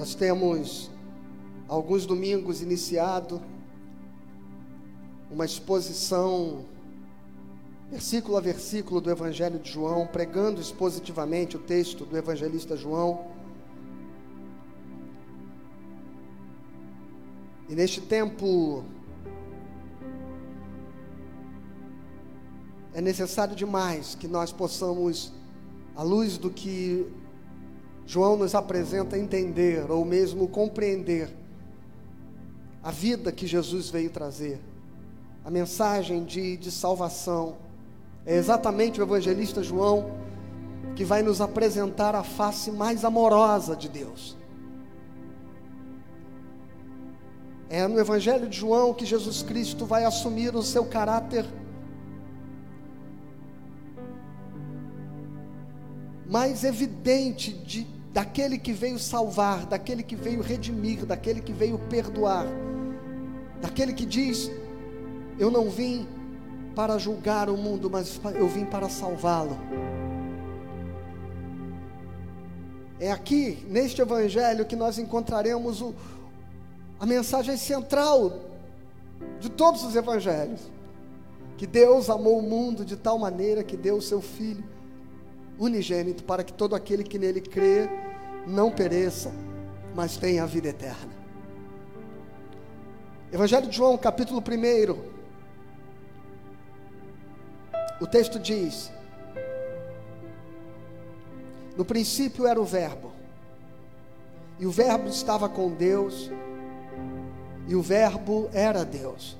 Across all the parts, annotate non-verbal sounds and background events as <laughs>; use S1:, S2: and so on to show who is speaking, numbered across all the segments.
S1: Nós temos alguns domingos iniciado uma exposição versículo a versículo do Evangelho de João, pregando expositivamente o texto do evangelista João. E neste tempo é necessário demais que nós possamos, à luz do que João nos apresenta, entender ou mesmo compreender a vida que Jesus veio trazer, a mensagem de, de salvação. É exatamente o evangelista João que vai nos apresentar a face mais amorosa de Deus. É no Evangelho de João que Jesus Cristo vai assumir o seu caráter mais evidente de, daquele que veio salvar, daquele que veio redimir, daquele que veio perdoar, daquele que diz: Eu não vim para julgar o mundo, mas eu vim para salvá-lo. É aqui, neste Evangelho, que nós encontraremos o, a mensagem central de todos os evangelhos: que Deus amou o mundo de tal maneira que deu o seu Filho unigênito para que todo aquele que nele crê não pereça, mas tenha a vida eterna. Evangelho de João, capítulo 1. O texto diz: No princípio era o Verbo, e o Verbo estava com Deus, e o Verbo era Deus.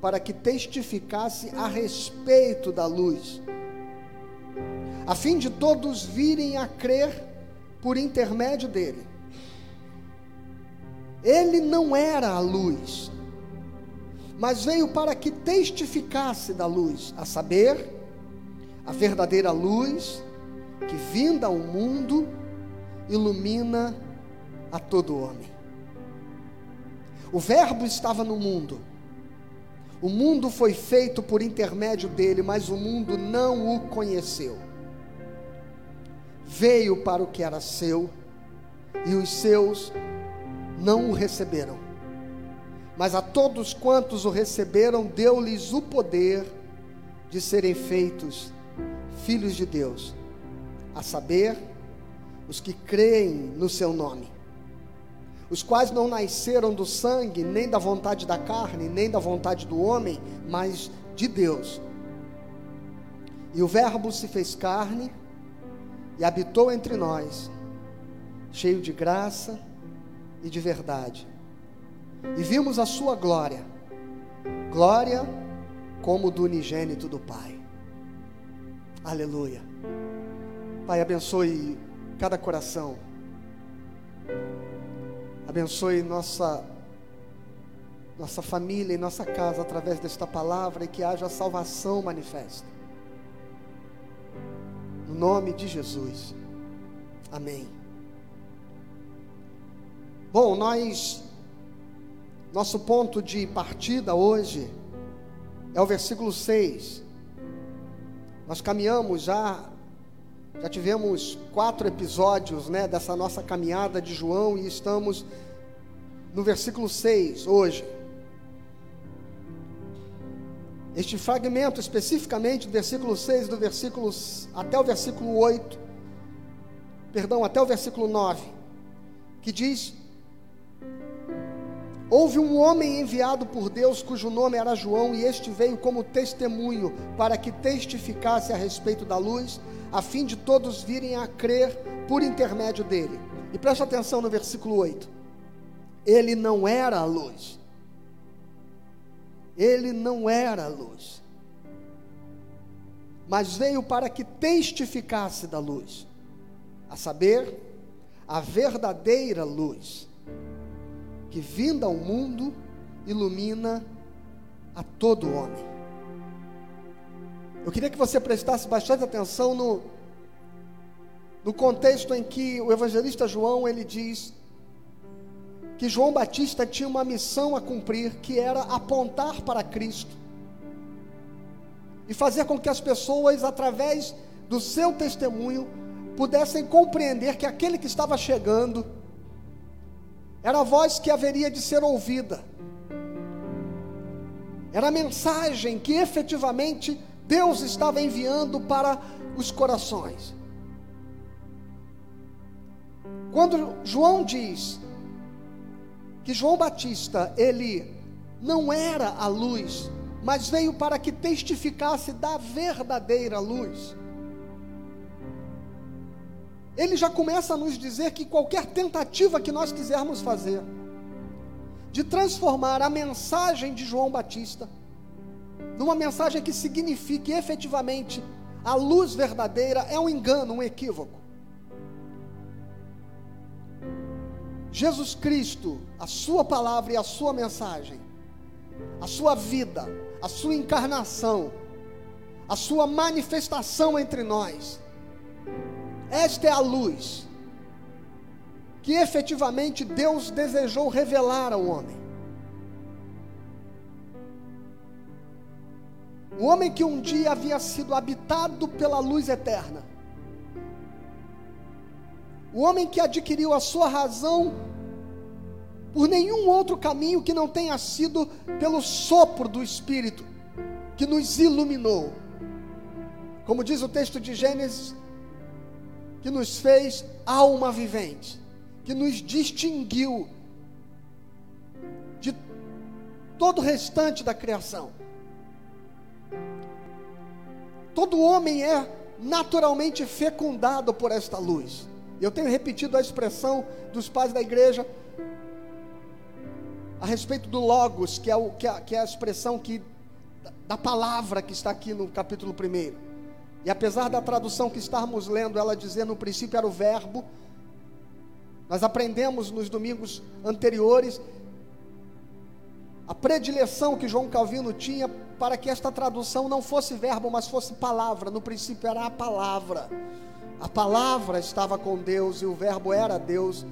S1: para que testificasse a respeito da luz, a fim de todos virem a crer por intermédio dele. Ele não era a luz, mas veio para que testificasse da luz, a saber, a verdadeira luz que vinda ao mundo ilumina a todo homem. O Verbo estava no mundo. O mundo foi feito por intermédio dele, mas o mundo não o conheceu. Veio para o que era seu, e os seus não o receberam. Mas a todos quantos o receberam, deu-lhes o poder de serem feitos filhos de Deus, a saber, os que creem no seu nome os quais não nasceram do sangue, nem da vontade da carne, nem da vontade do homem, mas de Deus. E o Verbo se fez carne e habitou entre nós, cheio de graça e de verdade. E vimos a sua glória, glória como do unigênito do Pai. Aleluia. Pai, abençoe cada coração. Abençoe nossa nossa família e nossa casa através desta palavra e que haja salvação manifesta. No nome de Jesus. Amém. Bom, nós nosso ponto de partida hoje é o versículo 6. Nós caminhamos já já tivemos quatro episódios né, dessa nossa caminhada de João e estamos no versículo 6 hoje. Este fragmento, especificamente do versículo 6 do versículo até o versículo 8, perdão, até o versículo 9, que diz: Houve um homem enviado por Deus cujo nome era João, e este veio como testemunho para que testificasse a respeito da luz a fim de todos virem a crer por intermédio dele. E preste atenção no versículo 8. Ele não era a luz. Ele não era a luz. Mas veio para que testificasse da luz, a saber, a verdadeira luz, que vinda ao mundo ilumina a todo homem. Eu queria que você prestasse bastante atenção no, no contexto em que o evangelista João ele diz que João Batista tinha uma missão a cumprir, que era apontar para Cristo e fazer com que as pessoas, através do seu testemunho, pudessem compreender que aquele que estava chegando era a voz que haveria de ser ouvida, era a mensagem que efetivamente Deus estava enviando para os corações. Quando João diz que João Batista, ele não era a luz, mas veio para que testificasse da verdadeira luz. Ele já começa a nos dizer que qualquer tentativa que nós quisermos fazer, de transformar a mensagem de João Batista, numa mensagem que signifique efetivamente a luz verdadeira, é um engano, um equívoco. Jesus Cristo, a Sua palavra e a Sua mensagem, a Sua vida, a Sua encarnação, a Sua manifestação entre nós, esta é a luz que efetivamente Deus desejou revelar ao homem. O homem que um dia havia sido habitado pela luz eterna, o homem que adquiriu a sua razão por nenhum outro caminho que não tenha sido pelo sopro do Espírito que nos iluminou. Como diz o texto de Gênesis, que nos fez alma vivente, que nos distinguiu de todo o restante da criação. Todo homem é naturalmente fecundado por esta luz. Eu tenho repetido a expressão dos pais da igreja a respeito do Logos, que é, o, que é, que é a expressão que, da palavra que está aqui no capítulo 1. E apesar da tradução que estamos lendo, ela dizer no princípio era o Verbo, nós aprendemos nos domingos anteriores a predileção que João Calvino tinha para que esta tradução não fosse verbo, mas fosse palavra. No princípio era a palavra. A palavra estava com Deus e o Verbo era Deus.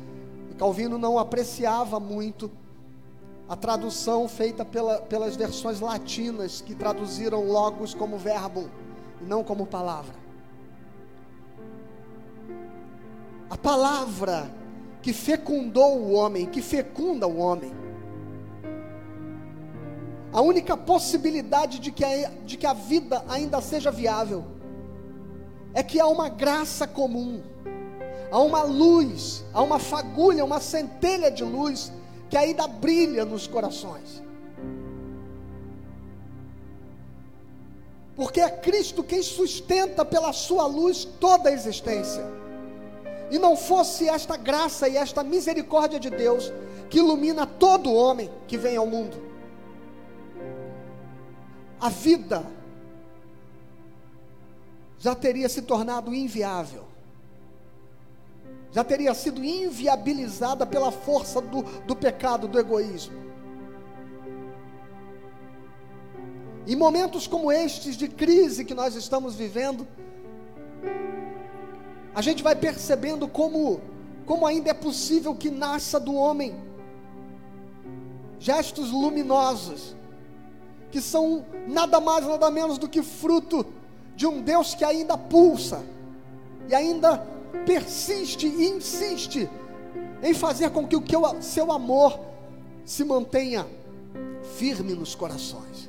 S1: E Calvino não apreciava muito a tradução feita pela, pelas versões latinas que traduziram logos como verbo e não como palavra. A palavra que fecundou o homem, que fecunda o homem. A única possibilidade de que a, de que a vida ainda seja viável é que há uma graça comum, há uma luz, há uma fagulha, uma centelha de luz que ainda brilha nos corações. Porque é Cristo quem sustenta pela sua luz toda a existência. E não fosse esta graça e esta misericórdia de Deus que ilumina todo homem que vem ao mundo. A vida já teria se tornado inviável, já teria sido inviabilizada pela força do, do pecado, do egoísmo. Em momentos como estes de crise que nós estamos vivendo, a gente vai percebendo como, como ainda é possível que nasça do homem gestos luminosos, que são nada mais, nada menos do que fruto de um Deus que ainda pulsa e ainda persiste e insiste em fazer com que o seu amor se mantenha firme nos corações.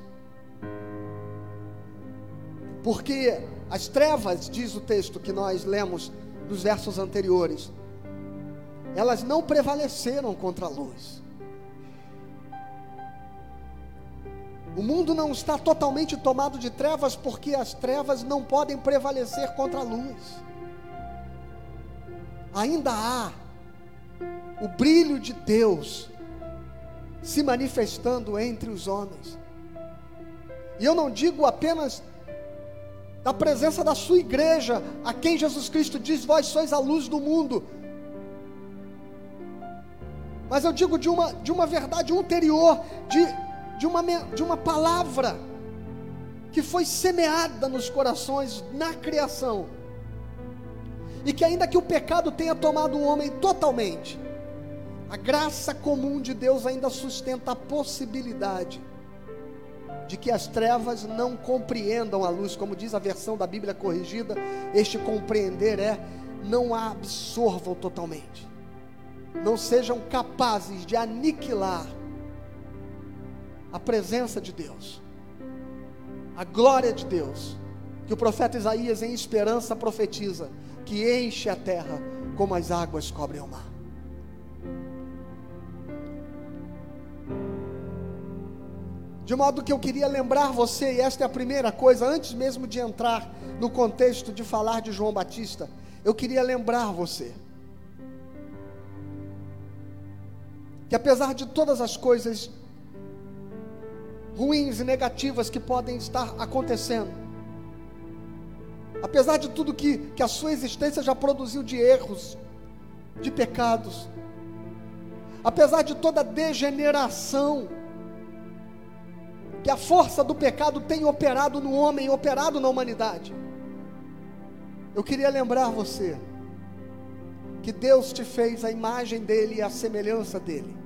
S1: Porque as trevas, diz o texto que nós lemos nos versos anteriores, elas não prevaleceram contra a luz. O mundo não está totalmente tomado de trevas porque as trevas não podem prevalecer contra a luz. Ainda há o brilho de Deus se manifestando entre os homens. E eu não digo apenas da presença da sua igreja, a quem Jesus Cristo diz: Vós sois a luz do mundo. mas eu digo de uma, de uma verdade ulterior, de, de, uma, de uma palavra que foi semeada nos corações na criação, e que ainda que o pecado tenha tomado o homem totalmente, a graça comum de Deus ainda sustenta a possibilidade de que as trevas não compreendam a luz, como diz a versão da Bíblia corrigida, este compreender é não a absorvam totalmente, não sejam capazes de aniquilar a presença de Deus, a glória de Deus, que o profeta Isaías, em esperança, profetiza, que enche a terra como as águas cobrem o mar. De modo que eu queria lembrar você, e esta é a primeira coisa, antes mesmo de entrar no contexto de falar de João Batista, eu queria lembrar você que apesar de todas as coisas ruins e negativas que podem estar acontecendo, apesar de tudo que, que a sua existência já produziu de erros, de pecados, apesar de toda degeneração, que a força do pecado tem operado no homem, operado na humanidade. Eu queria lembrar você que Deus te fez a imagem dele e a semelhança dele.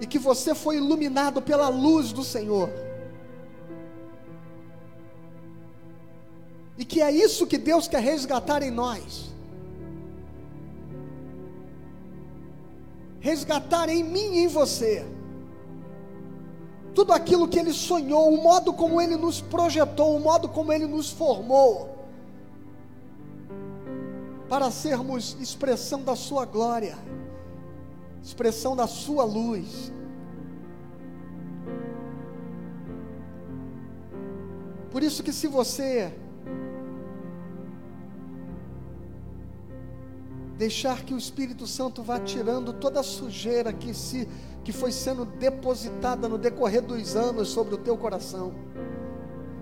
S1: E que você foi iluminado pela luz do Senhor. E que é isso que Deus quer resgatar em nós. resgatar em mim e em você tudo aquilo que Ele sonhou, o modo como Ele nos projetou, o modo como Ele nos formou, para sermos expressão da Sua glória, expressão da Sua luz. Por isso que se você deixar que o Espírito Santo vá tirando toda a sujeira que se que foi sendo depositada no decorrer dos anos sobre o teu coração.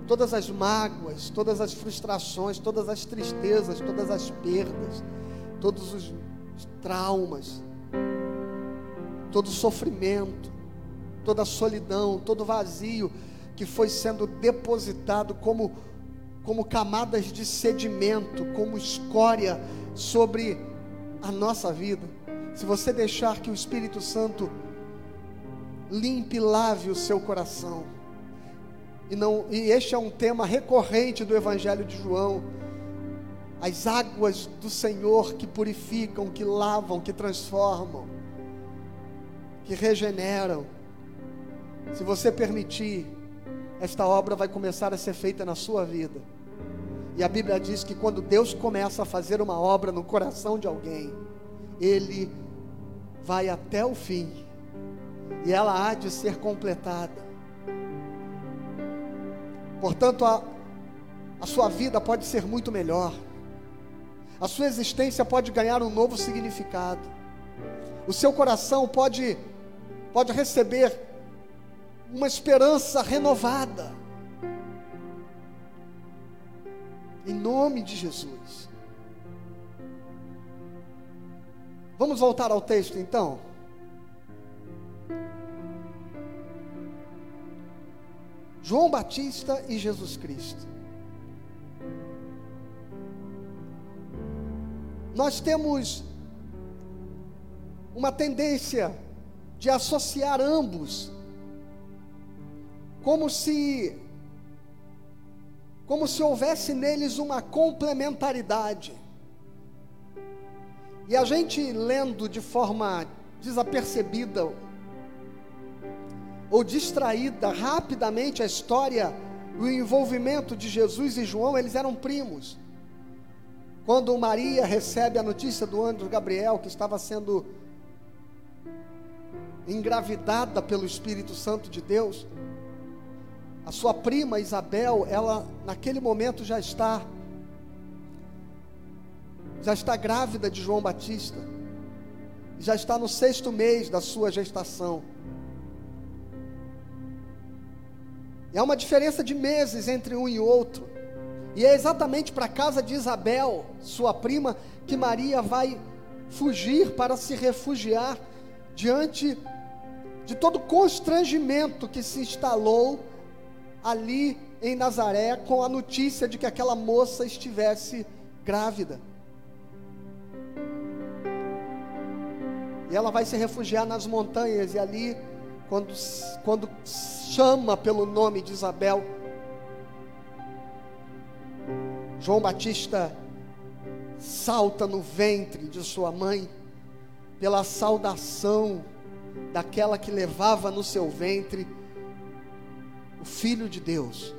S1: Todas as mágoas, todas as frustrações, todas as tristezas, todas as perdas, todos os traumas, todo sofrimento, toda solidão, todo vazio que foi sendo depositado como como camadas de sedimento, como escória sobre a nossa vida, se você deixar que o Espírito Santo limpe e lave o seu coração, e, não, e este é um tema recorrente do Evangelho de João, as águas do Senhor que purificam, que lavam, que transformam, que regeneram. Se você permitir, esta obra vai começar a ser feita na sua vida. E a Bíblia diz que quando Deus começa a fazer uma obra no coração de alguém, Ele vai até o fim, e ela há de ser completada. Portanto, a, a sua vida pode ser muito melhor, a sua existência pode ganhar um novo significado, o seu coração pode, pode receber uma esperança renovada Em nome de Jesus. Vamos voltar ao texto então? João Batista e Jesus Cristo. Nós temos uma tendência de associar ambos como se como se houvesse neles uma complementaridade. E a gente lendo de forma desapercebida ou distraída rapidamente a história, o envolvimento de Jesus e João, eles eram primos. Quando Maria recebe a notícia do anjo Gabriel que estava sendo engravidada pelo Espírito Santo de Deus, a sua prima Isabel, ela naquele momento já está já está grávida de João Batista. Já está no sexto mês da sua gestação. É uma diferença de meses entre um e outro. E é exatamente para a casa de Isabel, sua prima, que Maria vai fugir para se refugiar diante de todo constrangimento que se instalou ali em Nazaré com a notícia de que aquela moça estivesse grávida. E ela vai se refugiar nas montanhas, e ali, quando, quando chama pelo nome de Isabel, João Batista salta no ventre de sua mãe, pela saudação daquela que levava no seu ventre o Filho de Deus.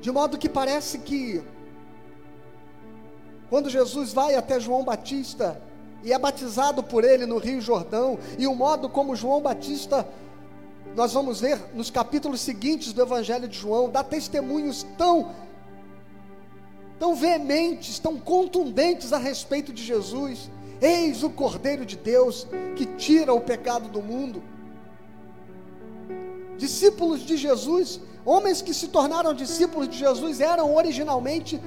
S1: De modo que parece que, quando Jesus vai até João Batista e é batizado por ele no Rio Jordão, e o modo como João Batista, nós vamos ver nos capítulos seguintes do Evangelho de João, dá testemunhos tão, tão veementes, tão contundentes a respeito de Jesus. Eis o Cordeiro de Deus que tira o pecado do mundo. Discípulos de Jesus, homens que se tornaram discípulos de Jesus, eram originalmente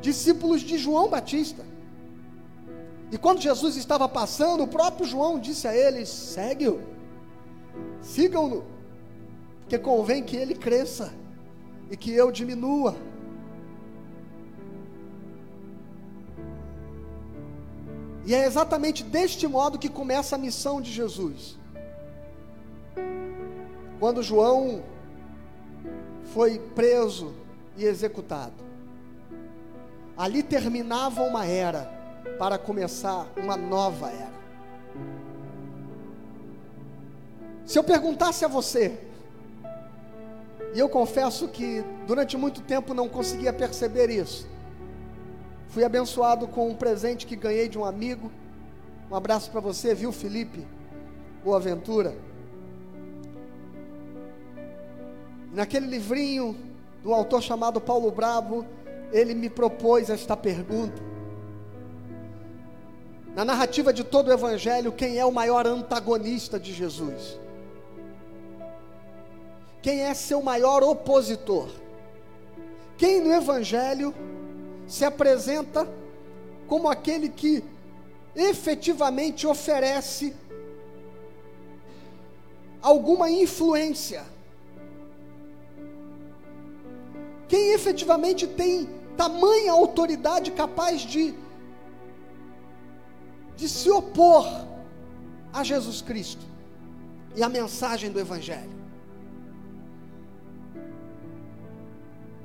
S1: discípulos de João Batista. E quando Jesus estava passando, o próprio João disse a eles: segue-o, sigam-no, porque convém que ele cresça e que eu diminua. E é exatamente deste modo que começa a missão de Jesus. Quando João foi preso e executado, ali terminava uma era para começar uma nova era. Se eu perguntasse a você, e eu confesso que durante muito tempo não conseguia perceber isso, Fui abençoado com um presente que ganhei de um amigo. Um abraço para você, viu, Felipe? Boa aventura. Naquele livrinho do autor chamado Paulo Bravo, ele me propôs esta pergunta. Na narrativa de todo o Evangelho, quem é o maior antagonista de Jesus? Quem é seu maior opositor? Quem no Evangelho se apresenta como aquele que efetivamente oferece alguma influência. Quem efetivamente tem tamanha autoridade capaz de, de se opor a Jesus Cristo e a mensagem do Evangelho.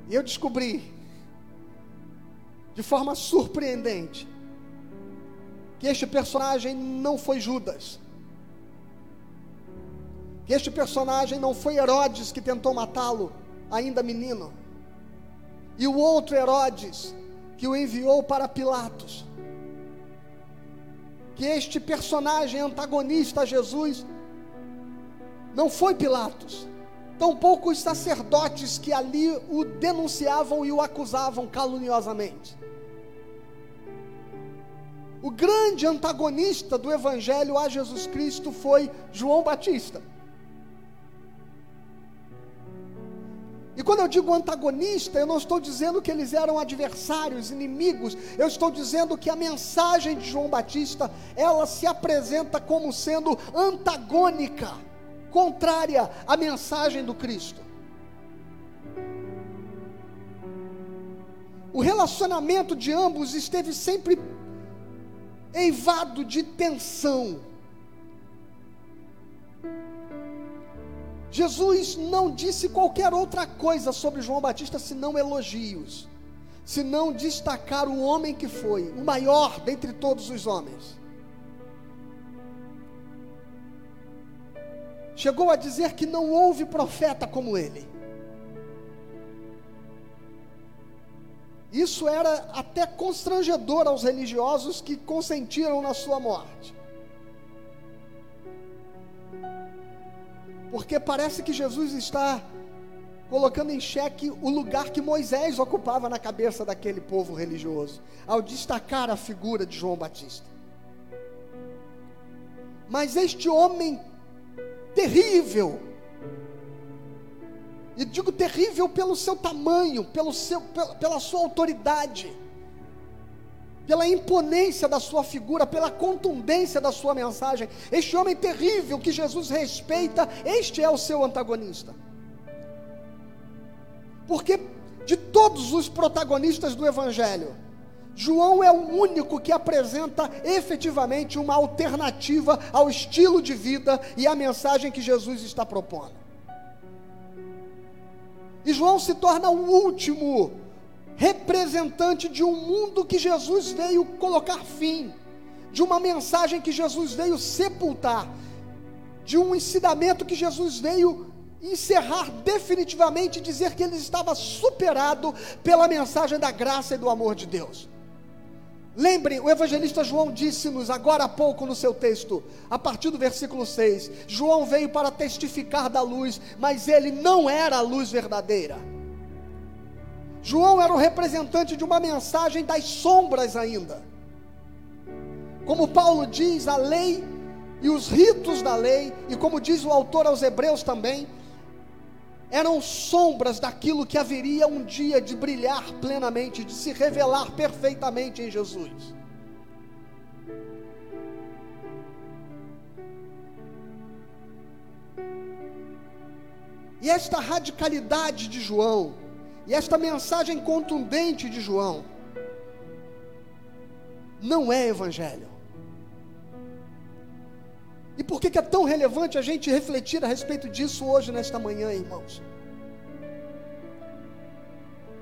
S1: E eu descobri de forma surpreendente que este personagem não foi Judas, que este personagem não foi Herodes que tentou matá-lo, ainda menino, e o outro Herodes que o enviou para Pilatos, que este personagem antagonista a Jesus não foi Pilatos, tampouco os sacerdotes que ali o denunciavam e o acusavam caluniosamente. O grande antagonista do Evangelho a Jesus Cristo foi João Batista. E quando eu digo antagonista, eu não estou dizendo que eles eram adversários, inimigos, eu estou dizendo que a mensagem de João Batista, ela se apresenta como sendo antagônica, contrária à mensagem do Cristo. O relacionamento de ambos esteve sempre eivado de tensão. Jesus não disse qualquer outra coisa sobre João Batista senão elogios, senão destacar o homem que foi, o maior dentre todos os homens. Chegou a dizer que não houve profeta como ele. Isso era até constrangedor aos religiosos que consentiram na sua morte. Porque parece que Jesus está colocando em xeque o lugar que Moisés ocupava na cabeça daquele povo religioso, ao destacar a figura de João Batista. Mas este homem terrível, E digo terrível pelo seu tamanho, pelo seu, pela sua autoridade, pela imponência da sua figura, pela contundência da sua mensagem. Este homem terrível que Jesus respeita, este é o seu antagonista. Porque de todos os protagonistas do Evangelho, João é o único que apresenta efetivamente uma alternativa ao estilo de vida e à mensagem que Jesus está propondo. E João se torna o último representante de um mundo que Jesus veio colocar fim, de uma mensagem que Jesus veio sepultar, de um ensinamento que Jesus veio encerrar definitivamente, dizer que ele estava superado pela mensagem da graça e do amor de Deus. Lembrem, o evangelista João disse-nos agora há pouco no seu texto, a partir do versículo 6: João veio para testificar da luz, mas ele não era a luz verdadeira. João era o representante de uma mensagem das sombras ainda. Como Paulo diz, a lei e os ritos da lei, e como diz o autor aos Hebreus também, eram sombras daquilo que haveria um dia de brilhar plenamente, de se revelar perfeitamente em Jesus. E esta radicalidade de João, e esta mensagem contundente de João, não é evangelho. Por que, é tão relevante a gente refletir a respeito disso hoje, nesta manhã, irmãos?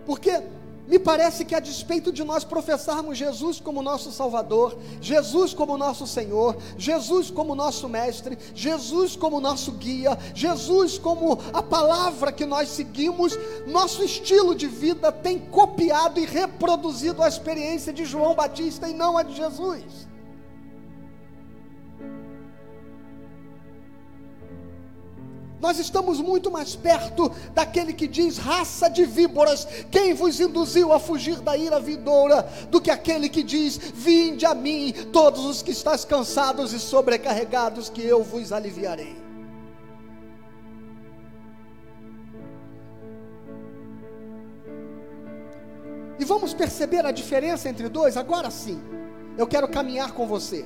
S1: Porque me parece que a despeito de nós professarmos Jesus como nosso Salvador, Jesus como nosso Senhor, Jesus como nosso Mestre, Jesus como nosso guia, Jesus como a palavra que nós seguimos, nosso estilo de vida tem copiado e reproduzido a experiência de João Batista e não a de Jesus. Nós estamos muito mais perto daquele que diz: raça de víboras, quem vos induziu a fugir da ira vindoura, do que aquele que diz: vinde a mim, todos os que estáis cansados e sobrecarregados, que eu vos aliviarei. E vamos perceber a diferença entre dois? Agora sim, eu quero caminhar com você,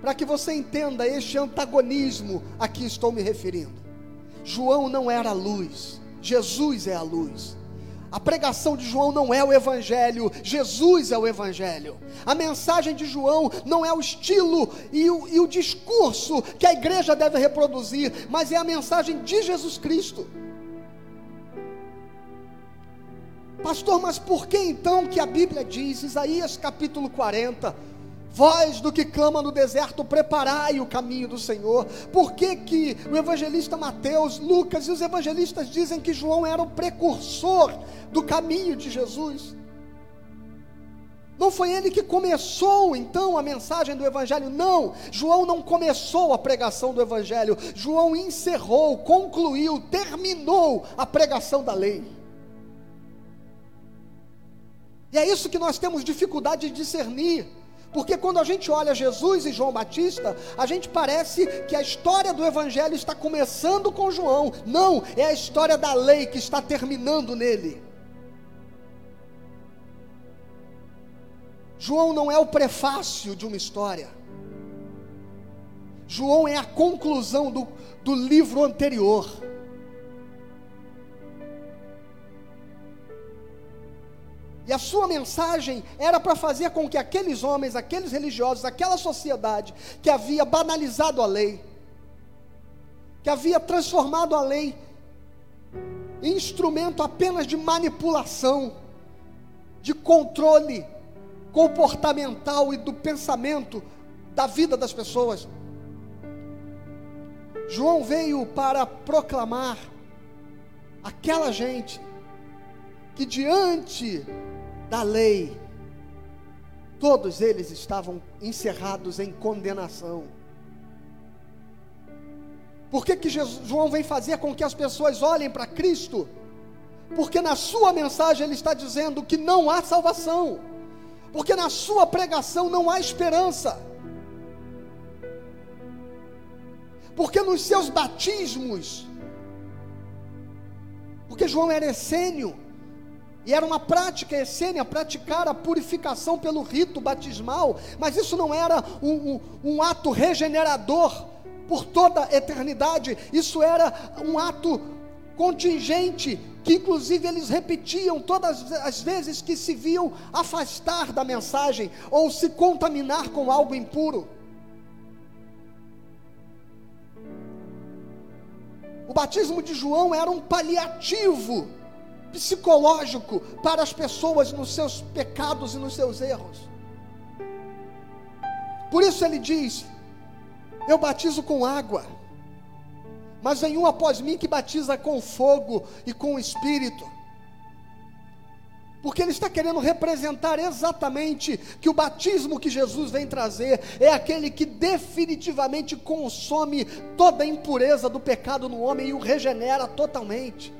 S1: para que você entenda este antagonismo a que estou me referindo. João não era a luz, Jesus é a luz. A pregação de João não é o Evangelho, Jesus é o Evangelho. A mensagem de João não é o estilo e o, e o discurso que a igreja deve reproduzir, mas é a mensagem de Jesus Cristo. Pastor, mas por que então que a Bíblia diz, Isaías capítulo 40, Voz do que clama no deserto, preparai o caminho do Senhor. Por que, que o evangelista Mateus, Lucas e os evangelistas dizem que João era o precursor do caminho de Jesus? Não foi ele que começou então a mensagem do Evangelho, não. João não começou a pregação do Evangelho, João encerrou, concluiu, terminou a pregação da lei. E é isso que nós temos dificuldade de discernir. Porque quando a gente olha Jesus e João Batista, a gente parece que a história do Evangelho está começando com João. Não, é a história da lei que está terminando nele. João não é o prefácio de uma história. João é a conclusão do, do livro anterior. E a sua mensagem era para fazer com que aqueles homens, aqueles religiosos, aquela sociedade que havia banalizado a lei, que havia transformado a lei em instrumento apenas de manipulação, de controle comportamental e do pensamento da vida das pessoas. João veio para proclamar aquela gente que diante da lei, todos eles estavam encerrados em condenação. Por que, que Jesus, João vem fazer com que as pessoas olhem para Cristo? Porque na sua mensagem ele está dizendo que não há salvação, porque na sua pregação não há esperança, porque nos seus batismos Porque João era essênio. E era uma prática essênia praticar a purificação pelo rito batismal, mas isso não era um, um, um ato regenerador por toda a eternidade, isso era um ato contingente, que inclusive eles repetiam todas as vezes que se viam afastar da mensagem ou se contaminar com algo impuro. O batismo de João era um paliativo psicológico para as pessoas nos seus pecados e nos seus erros. Por isso ele diz: Eu batizo com água, mas vem um após mim que batiza com fogo e com o espírito. Porque ele está querendo representar exatamente que o batismo que Jesus vem trazer é aquele que definitivamente consome toda a impureza do pecado no homem e o regenera totalmente.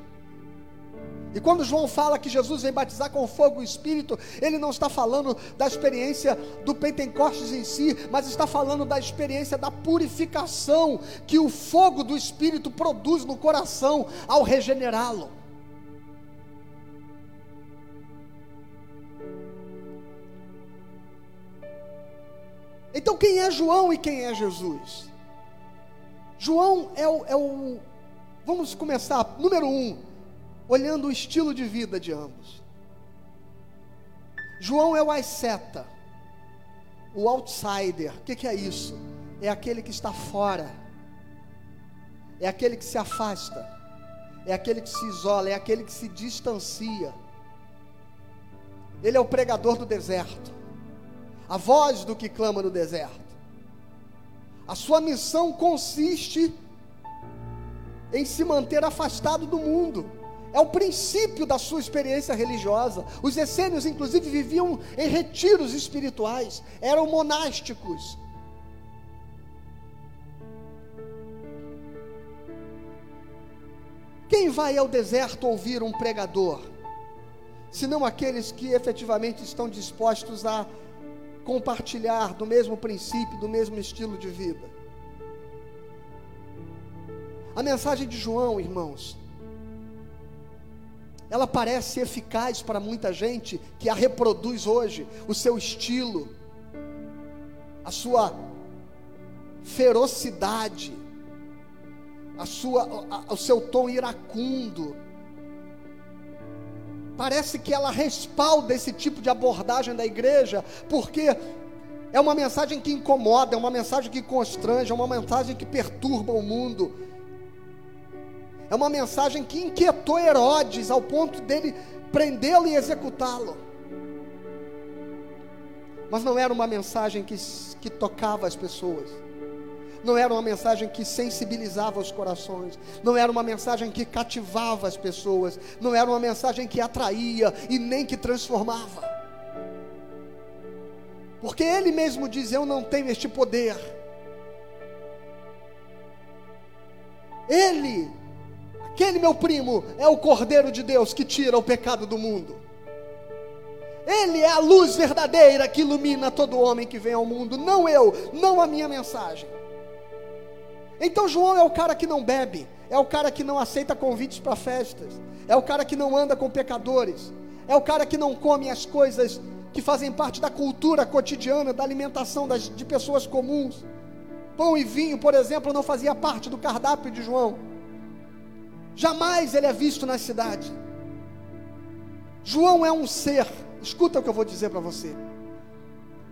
S1: E quando João fala que Jesus vem batizar com fogo e espírito, ele não está falando da experiência do Pentecostes em si, mas está falando da experiência da purificação que o fogo do espírito produz no coração ao regenerá-lo. Então, quem é João e quem é Jesus? João é o, é o vamos começar, número um, olhando o estilo de vida de ambos. João é o asceta, o outsider. O que, que é isso? É aquele que está fora, é aquele que se afasta, é aquele que se isola, é aquele que se distancia. Ele é o pregador do deserto, a voz do que clama no deserto. A sua missão consiste em se manter afastado do mundo é o princípio da sua experiência religiosa. Os essênios, inclusive, viviam em retiros espirituais, eram monásticos. Quem vai ao deserto ouvir um pregador? Senão aqueles que efetivamente estão dispostos a compartilhar do mesmo princípio, do mesmo estilo de vida. A mensagem de João, irmãos, ela parece eficaz para muita gente que a reproduz hoje, o seu estilo, a sua ferocidade, a sua, a, o seu tom iracundo. Parece que ela respalda esse tipo de abordagem da igreja, porque é uma mensagem que incomoda, é uma mensagem que constrange, é uma mensagem que perturba o mundo é uma mensagem que inquietou Herodes ao ponto dele prendê-lo e executá-lo. Mas não era uma mensagem que, que tocava as pessoas. Não era uma mensagem que sensibilizava os corações. Não era uma mensagem que cativava as pessoas. Não era uma mensagem que atraía e nem que transformava. Porque ele mesmo diz: Eu não tenho este poder. Ele Aquele meu primo é o Cordeiro de Deus que tira o pecado do mundo. Ele é a luz verdadeira que ilumina todo homem que vem ao mundo, não eu, não a minha mensagem. Então João é o cara que não bebe, é o cara que não aceita convites para festas, é o cara que não anda com pecadores, é o cara que não come as coisas que fazem parte da cultura cotidiana, da alimentação das, de pessoas comuns. Pão e vinho, por exemplo, não fazia parte do cardápio de João. Jamais ele é visto na cidade. João é um ser, escuta o que eu vou dizer para você.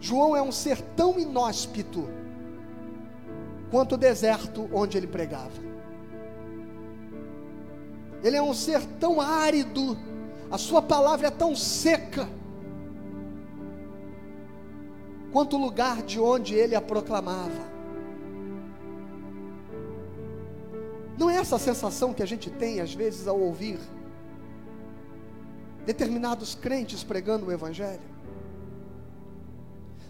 S1: João é um ser tão inóspito quanto o deserto onde ele pregava. Ele é um ser tão árido, a sua palavra é tão seca, quanto o lugar de onde ele a proclamava. Não é essa a sensação que a gente tem às vezes ao ouvir determinados crentes pregando o Evangelho?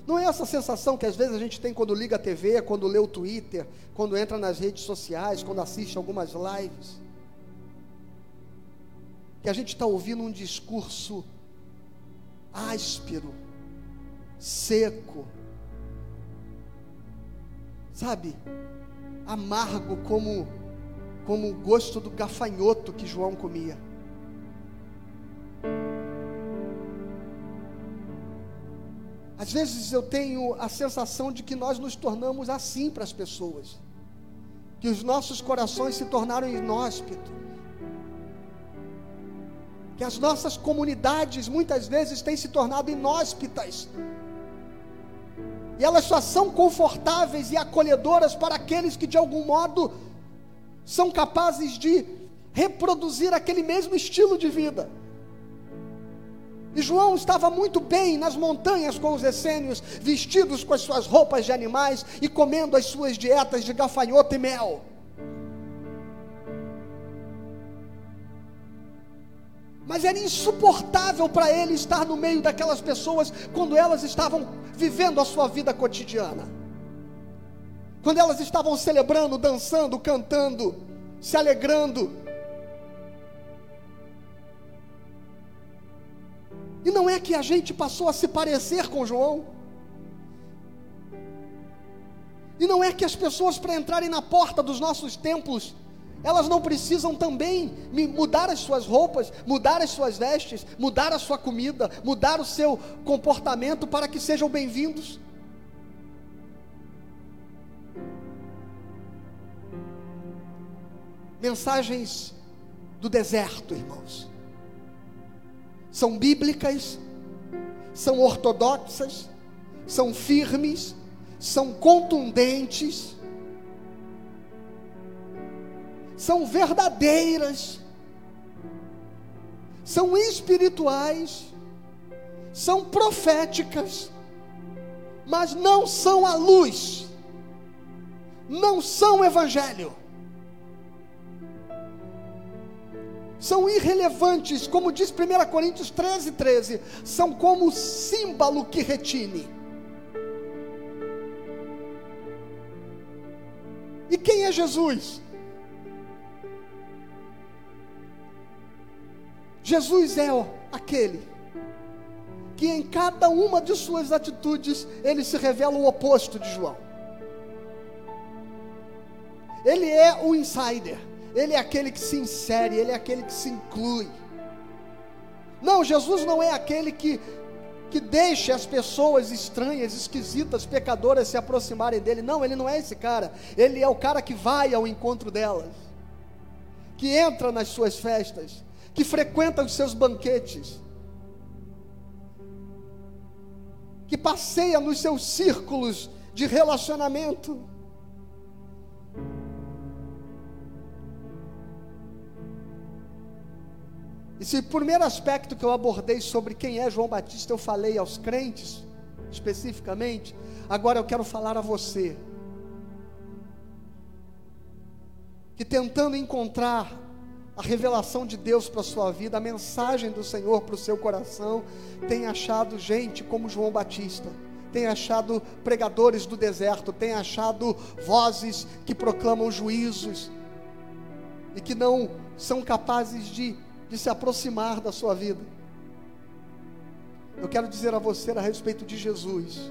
S1: Não é essa a sensação que às vezes a gente tem quando liga a TV, quando lê o Twitter, quando entra nas redes sociais, quando assiste algumas lives? Que a gente está ouvindo um discurso áspero, seco, sabe, amargo como como o gosto do gafanhoto que João comia. Às vezes eu tenho a sensação de que nós nos tornamos assim para as pessoas, que os nossos corações se tornaram inóspitos, que as nossas comunidades muitas vezes têm se tornado inóspitas, e elas só são confortáveis e acolhedoras para aqueles que de algum modo são capazes de reproduzir aquele mesmo estilo de vida. E João estava muito bem nas montanhas com os essênios, vestidos com as suas roupas de animais e comendo as suas dietas de gafanhoto e mel. Mas era insuportável para ele estar no meio daquelas pessoas quando elas estavam vivendo a sua vida cotidiana. Quando elas estavam celebrando, dançando, cantando, se alegrando, E não é que a gente passou a se parecer com João. E não é que as pessoas, para entrarem na porta dos nossos templos, elas não precisam também mudar as suas roupas, mudar as suas vestes, mudar a sua comida, mudar o seu comportamento para que sejam bem-vindos. Mensagens do deserto, irmãos são bíblicas, são ortodoxas, são firmes, são contundentes, são verdadeiras, são espirituais, são proféticas, mas não são a luz, não são o evangelho. São irrelevantes, como diz 1 Coríntios 13, 13, são como símbolo que retine. E quem é Jesus? Jesus é aquele que em cada uma de suas atitudes ele se revela o oposto de João. Ele é o insider. Ele é aquele que se insere, ele é aquele que se inclui. Não, Jesus não é aquele que, que deixa as pessoas estranhas, esquisitas, pecadoras se aproximarem dele. Não, ele não é esse cara. Ele é o cara que vai ao encontro delas, que entra nas suas festas, que frequenta os seus banquetes, que passeia nos seus círculos de relacionamento. E se o primeiro aspecto que eu abordei sobre quem é João Batista, eu falei aos crentes, especificamente, agora eu quero falar a você. Que tentando encontrar a revelação de Deus para a sua vida, a mensagem do Senhor para o seu coração, tem achado gente como João Batista, tem achado pregadores do deserto, tem achado vozes que proclamam juízos e que não são capazes de de se aproximar da sua vida. Eu quero dizer a você a respeito de Jesus,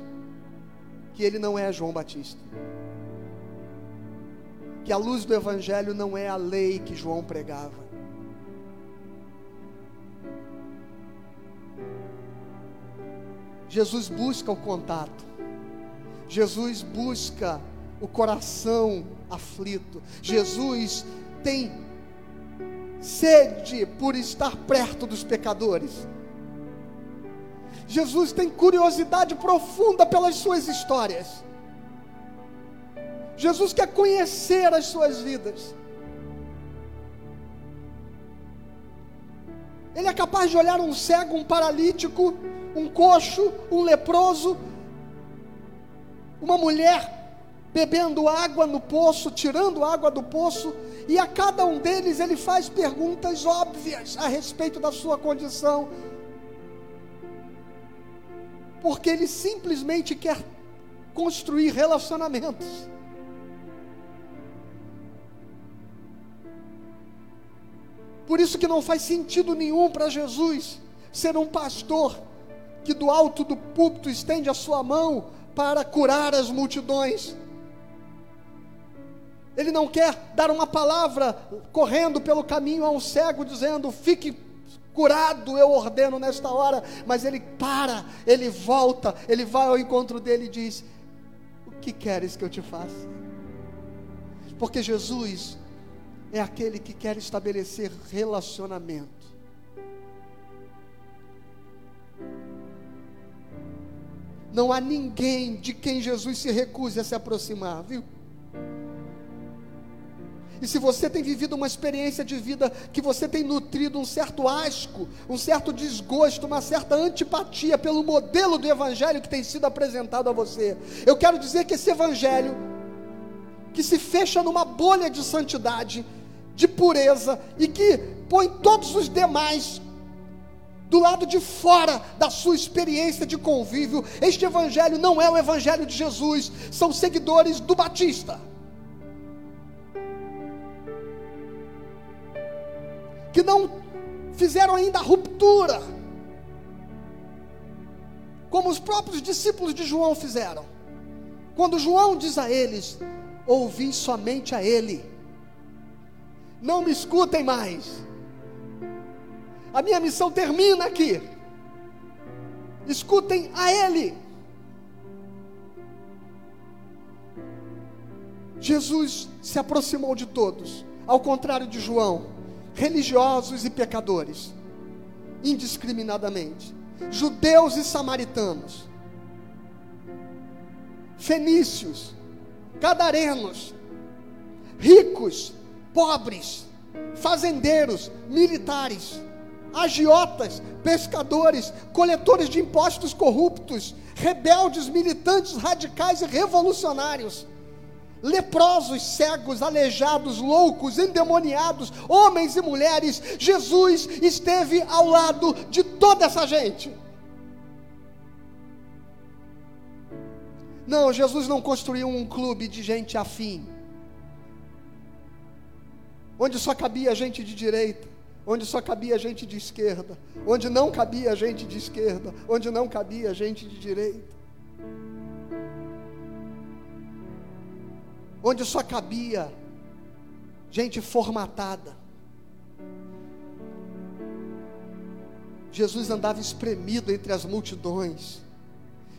S1: que ele não é João Batista. Que a luz do Evangelho não é a lei que João pregava. Jesus busca o contato. Jesus busca o coração aflito. Jesus tem sede por estar perto dos pecadores. Jesus tem curiosidade profunda pelas suas histórias. Jesus quer conhecer as suas vidas. Ele é capaz de olhar um cego, um paralítico, um coxo, um leproso, uma mulher bebendo água no poço, tirando água do poço, e a cada um deles ele faz perguntas óbvias a respeito da sua condição, porque ele simplesmente quer construir relacionamentos. Por isso que não faz sentido nenhum para Jesus ser um pastor que do alto do púlpito estende a sua mão para curar as multidões. Ele não quer dar uma palavra correndo pelo caminho a um cego, dizendo: fique curado, eu ordeno nesta hora, mas ele para, ele volta, ele vai ao encontro dele e diz: O que queres que eu te faça? Porque Jesus é aquele que quer estabelecer relacionamento. Não há ninguém de quem Jesus se recuse a se aproximar, viu? E se você tem vivido uma experiência de vida que você tem nutrido um certo asco, um certo desgosto, uma certa antipatia pelo modelo do evangelho que tem sido apresentado a você, eu quero dizer que esse evangelho que se fecha numa bolha de santidade, de pureza e que põe todos os demais do lado de fora da sua experiência de convívio. Este evangelho não é o evangelho de Jesus, são seguidores do Batista. Que não fizeram ainda a ruptura, como os próprios discípulos de João fizeram. Quando João diz a eles: Ouvi somente a Ele, não me escutem mais a minha missão termina aqui. Escutem a Ele. Jesus se aproximou de todos, ao contrário de João, religiosos e pecadores, indiscriminadamente, judeus e samaritanos, fenícios, cadarenos, ricos, pobres, fazendeiros, militares, agiotas, pescadores, coletores de impostos corruptos, rebeldes, militantes, radicais e revolucionários, leprosos, cegos, aleijados, loucos, endemoniados, homens e mulheres. Jesus esteve ao lado de toda essa gente. Não, Jesus não construiu um clube de gente afim, onde só cabia gente de direita onde só cabia gente de esquerda, onde não cabia gente de esquerda, onde não cabia gente de direita, onde só cabia gente formatada. Jesus andava espremido entre as multidões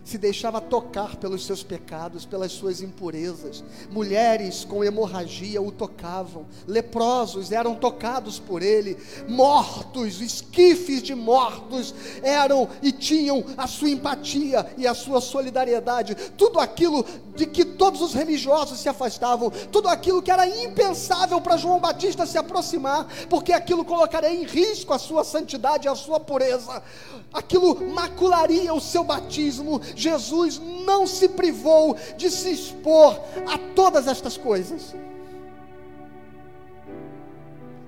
S1: se deixava tocar pelos seus pecados, pelas suas impurezas. Mulheres com hemorragia o tocavam, leprosos eram tocados por ele, mortos, esquifes de mortos eram e tinham a sua empatia e a sua solidariedade. Tudo aquilo de que todos os religiosos se afastavam, tudo aquilo que era impensável para João Batista se aproximar, porque aquilo colocaria em risco a sua santidade e a sua pureza. Aquilo macularia o seu batismo, Jesus não se privou de se expor a todas estas coisas.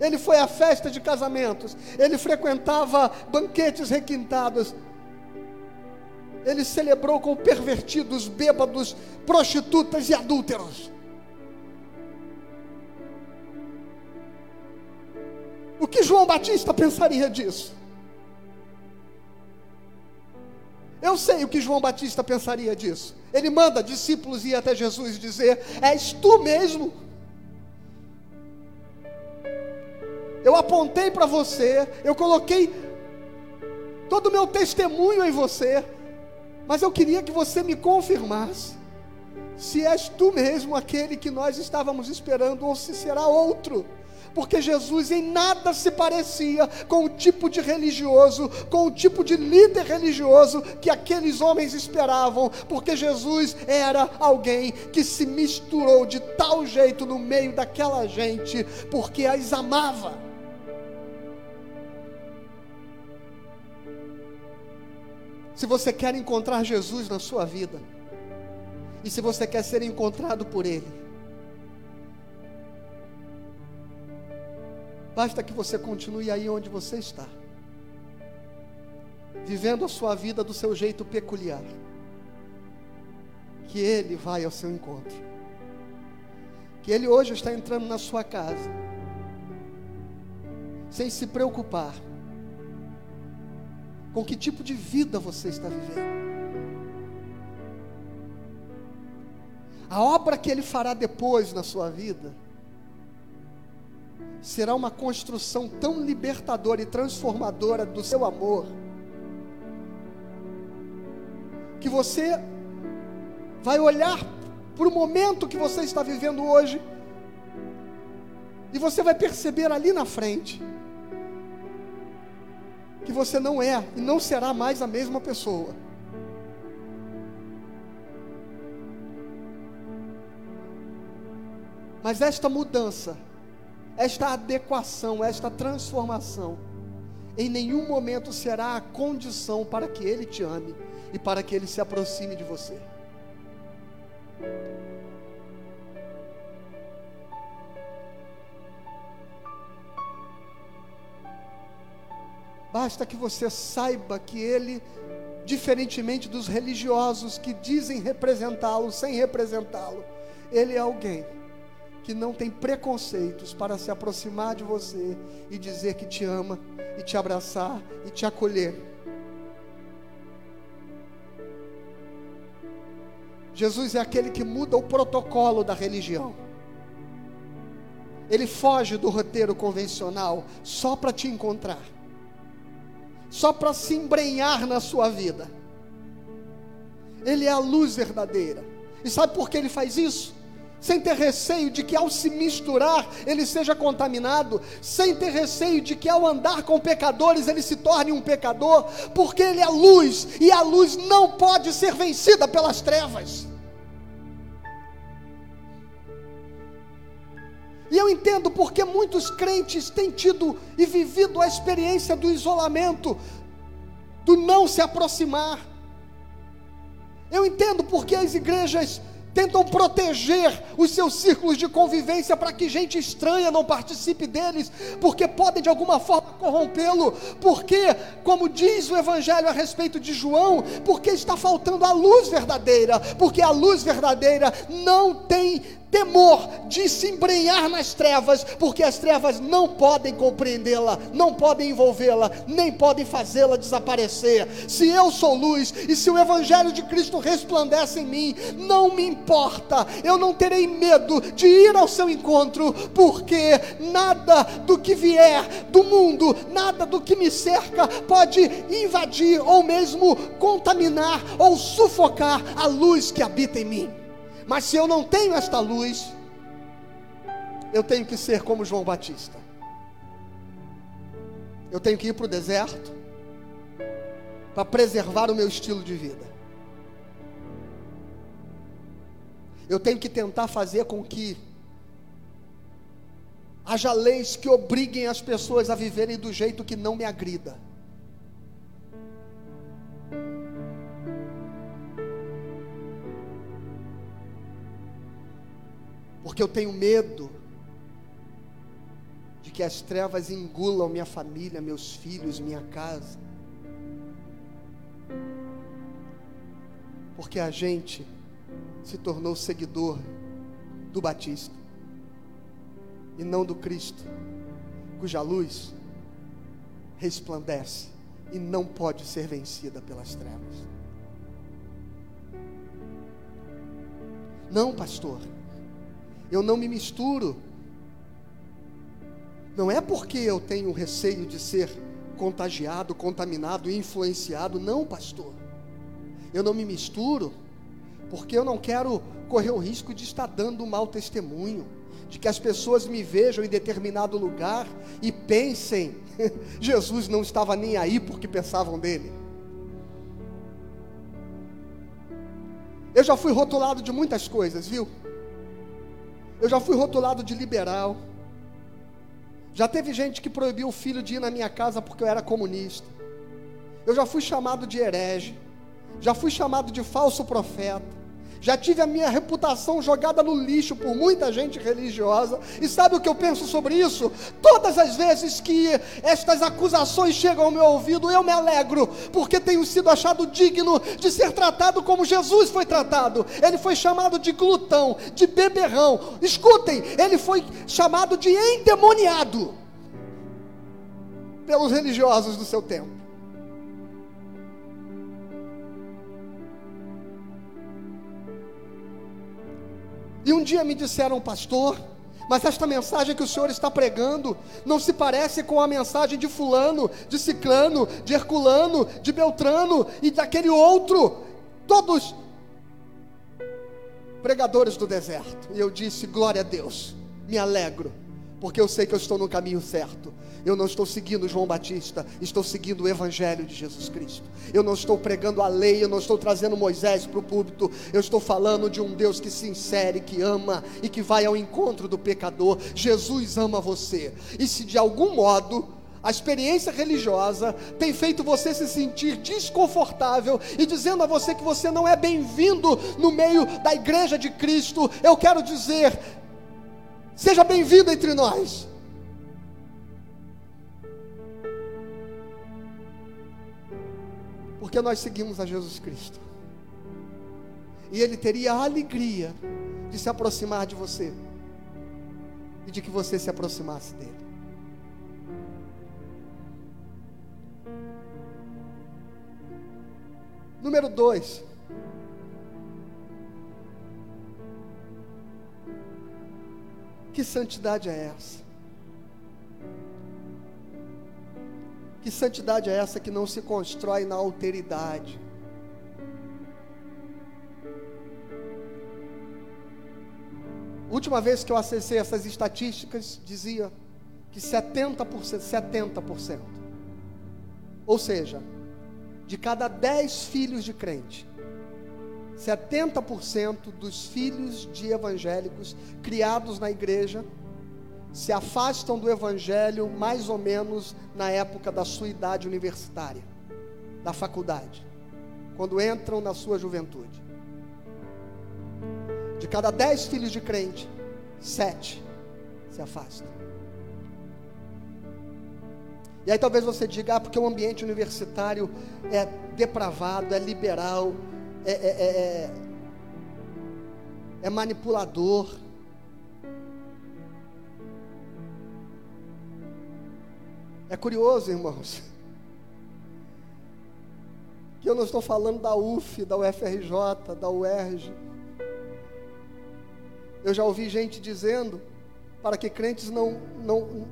S1: Ele foi à festa de casamentos, ele frequentava banquetes requintados, ele celebrou com pervertidos, bêbados, prostitutas e adúlteros. O que João Batista pensaria disso? Eu sei o que João Batista pensaria disso. Ele manda discípulos ir até Jesus e dizer: És tu mesmo? Eu apontei para você, eu coloquei todo o meu testemunho em você, mas eu queria que você me confirmasse se és tu mesmo aquele que nós estávamos esperando ou se será outro porque Jesus em nada se parecia com o tipo de religioso, com o tipo de líder religioso que aqueles homens esperavam, porque Jesus era alguém que se misturou de tal jeito no meio daquela gente, porque as amava. Se você quer encontrar Jesus na sua vida, e se você quer ser encontrado por Ele, Basta que você continue aí onde você está, vivendo a sua vida do seu jeito peculiar, que Ele vai ao seu encontro, que Ele hoje está entrando na sua casa, sem se preocupar com que tipo de vida você está vivendo. A obra que Ele fará depois na sua vida, será uma construção tão libertadora e transformadora do seu amor, que você vai olhar para o momento que você está vivendo hoje, e você vai perceber ali na frente, que você não é e não será mais a mesma pessoa. Mas esta mudança, esta adequação, esta transformação, em nenhum momento será a condição para que Ele te ame e para que Ele se aproxime de você. Basta que você saiba que Ele, diferentemente dos religiosos que dizem representá-lo sem representá-lo, Ele é alguém que não tem preconceitos para se aproximar de você e dizer que te ama, e te abraçar e te acolher. Jesus é aquele que muda o protocolo da religião. Ele foge do roteiro convencional só para te encontrar, só para se embrenhar na sua vida. Ele é a luz verdadeira. E sabe por que ele faz isso? Sem ter receio de que ao se misturar ele seja contaminado, sem ter receio de que ao andar com pecadores ele se torne um pecador, porque ele é luz e a luz não pode ser vencida pelas trevas. E eu entendo porque muitos crentes têm tido e vivido a experiência do isolamento, do não se aproximar. Eu entendo porque as igrejas tentam proteger os seus círculos de convivência para que gente estranha não participe deles, porque podem de alguma forma corrompê-lo, porque, como diz o Evangelho a respeito de João, porque está faltando a luz verdadeira, porque a luz verdadeira não tem temor de se embrenhar nas trevas, porque as trevas não podem compreendê-la, não podem envolvê-la, nem podem fazê-la desaparecer. Se eu sou luz e se o Evangelho de Cristo resplandece em mim, não me importa, eu não terei medo de ir ao seu encontro, porque nada do que vier do mundo, nada do que me cerca pode invadir ou mesmo contaminar ou sufocar a luz que habita em mim. Mas se eu não tenho esta luz, eu tenho que ser como João Batista. Eu tenho que ir para o deserto para preservar o meu estilo de vida. Eu tenho que tentar fazer com que haja leis que obriguem as pessoas a viverem do jeito que não me agrida. Porque eu tenho medo de que as trevas engulam minha família, meus filhos, minha casa. Porque a gente se tornou seguidor do Batista e não do Cristo, cuja luz resplandece e não pode ser vencida pelas trevas. Não, pastor eu não me misturo. Não é porque eu tenho receio de ser contagiado, contaminado, influenciado, não, pastor. Eu não me misturo porque eu não quero correr o risco de estar dando um mau testemunho, de que as pessoas me vejam em determinado lugar e pensem, <laughs> Jesus não estava nem aí porque pensavam dele. Eu já fui rotulado de muitas coisas, viu? Eu já fui rotulado de liberal. Já teve gente que proibiu o filho de ir na minha casa porque eu era comunista. Eu já fui chamado de herege. Já fui chamado de falso profeta. Já tive a minha reputação jogada no lixo por muita gente religiosa. E sabe o que eu penso sobre isso? Todas as vezes que estas acusações chegam ao meu ouvido, eu me alegro, porque tenho sido achado digno de ser tratado como Jesus foi tratado. Ele foi chamado de glutão, de beberrão. Escutem, ele foi chamado de endemoniado pelos religiosos do seu tempo. E um dia me disseram, pastor, Mas esta mensagem que o Senhor está pregando não se parece com a mensagem de Fulano, de Ciclano, de Herculano, de Beltrano e daquele outro. Todos pregadores do deserto. E eu disse: Glória a Deus, me alegro, porque eu sei que eu estou no caminho certo. Eu não estou seguindo João Batista, estou seguindo o Evangelho de Jesus Cristo. Eu não estou pregando a lei, eu não estou trazendo Moisés para o púlpito. Eu estou falando de um Deus que se insere, que ama e que vai ao encontro do pecador. Jesus ama você. E se de algum modo a experiência religiosa tem feito você se sentir desconfortável e dizendo a você que você não é bem-vindo no meio da igreja de Cristo. Eu quero dizer, seja bem-vindo entre nós. Porque nós seguimos a Jesus Cristo. E Ele teria a alegria de se aproximar de você e de que você se aproximasse dele. Número dois. Que santidade é essa? Que santidade é essa que não se constrói na alteridade? Última vez que eu acessei essas estatísticas, dizia que 70%, 70%. Ou seja, de cada 10 filhos de crente, 70% dos filhos de evangélicos criados na igreja se afastam do evangelho mais ou menos na época da sua idade universitária, da faculdade, quando entram na sua juventude. De cada 10 filhos de crente, sete se afastam. E aí talvez você diga, ah, porque o ambiente universitário é depravado, é liberal, é, é, é, é, é manipulador. É curioso, irmãos, que eu não estou falando da UF, da UFRJ, da UERJ. Eu já ouvi gente dizendo para que crentes não, não,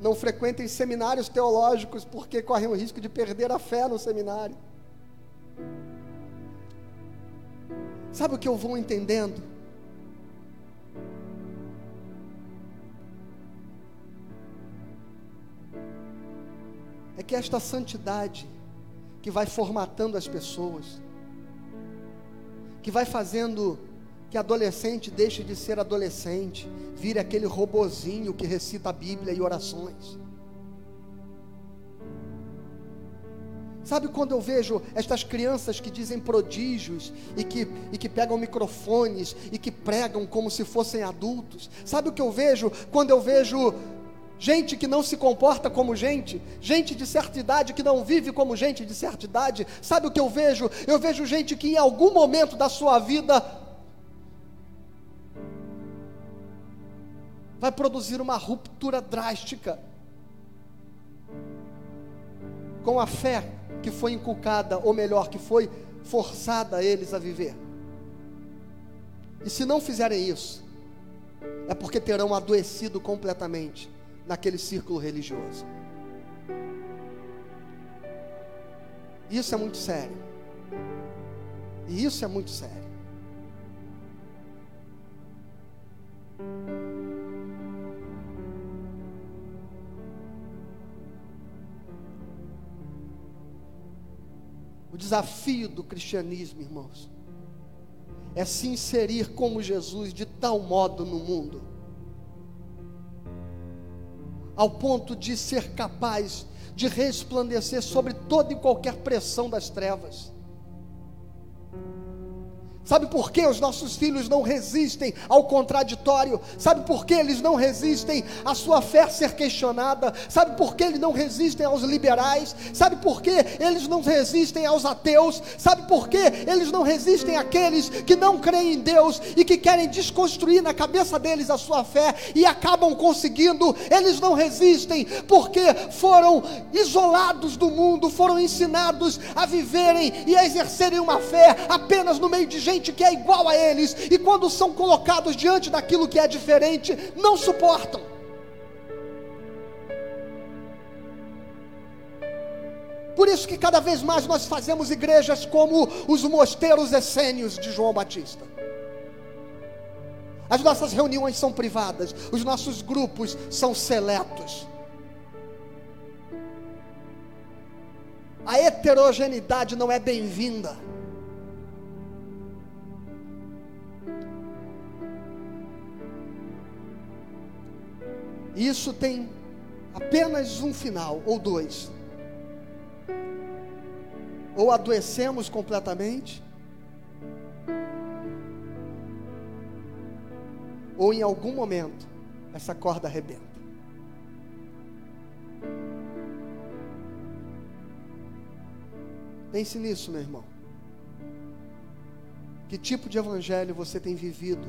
S1: não frequentem seminários teológicos porque correm o risco de perder a fé no seminário. Sabe o que eu vou entendendo? É que esta santidade que vai formatando as pessoas, que vai fazendo que adolescente deixe de ser adolescente, vire aquele robozinho que recita a Bíblia e orações. Sabe quando eu vejo estas crianças que dizem prodígios e que, e que pegam microfones e que pregam como se fossem adultos? Sabe o que eu vejo quando eu vejo gente que não se comporta como gente, gente de certa idade que não vive como gente de certa idade? Sabe o que eu vejo? Eu vejo gente que em algum momento da sua vida vai produzir uma ruptura drástica com a fé que foi inculcada, ou melhor, que foi forçada a eles a viver. E se não fizerem isso, é porque terão adoecido completamente naquele círculo religioso. Isso é muito sério. E isso é muito sério. desafio do cristianismo, irmãos, é se inserir como Jesus de tal modo no mundo, ao ponto de ser capaz de resplandecer sobre toda e qualquer pressão das trevas Sabe por que os nossos filhos não resistem ao contraditório? Sabe por que eles não resistem à sua fé ser questionada? Sabe por que eles não resistem aos liberais? Sabe por que eles não resistem aos ateus? Sabe por que eles não resistem àqueles que não creem em Deus e que querem desconstruir na cabeça deles a sua fé e acabam conseguindo? Eles não resistem porque foram isolados do mundo, foram ensinados a viverem e a exercerem uma fé apenas no meio de gente gente que é igual a eles, e quando são colocados diante daquilo que é diferente, não suportam. Por isso que cada vez mais nós fazemos igrejas como os mosteiros essênios de João Batista. As nossas reuniões são privadas, os nossos grupos são seletos. A heterogeneidade não é bem-vinda. Isso tem apenas um final, ou dois. Ou adoecemos completamente, ou em algum momento essa corda arrebenta. Pense nisso, meu irmão. Que tipo de evangelho você tem vivido?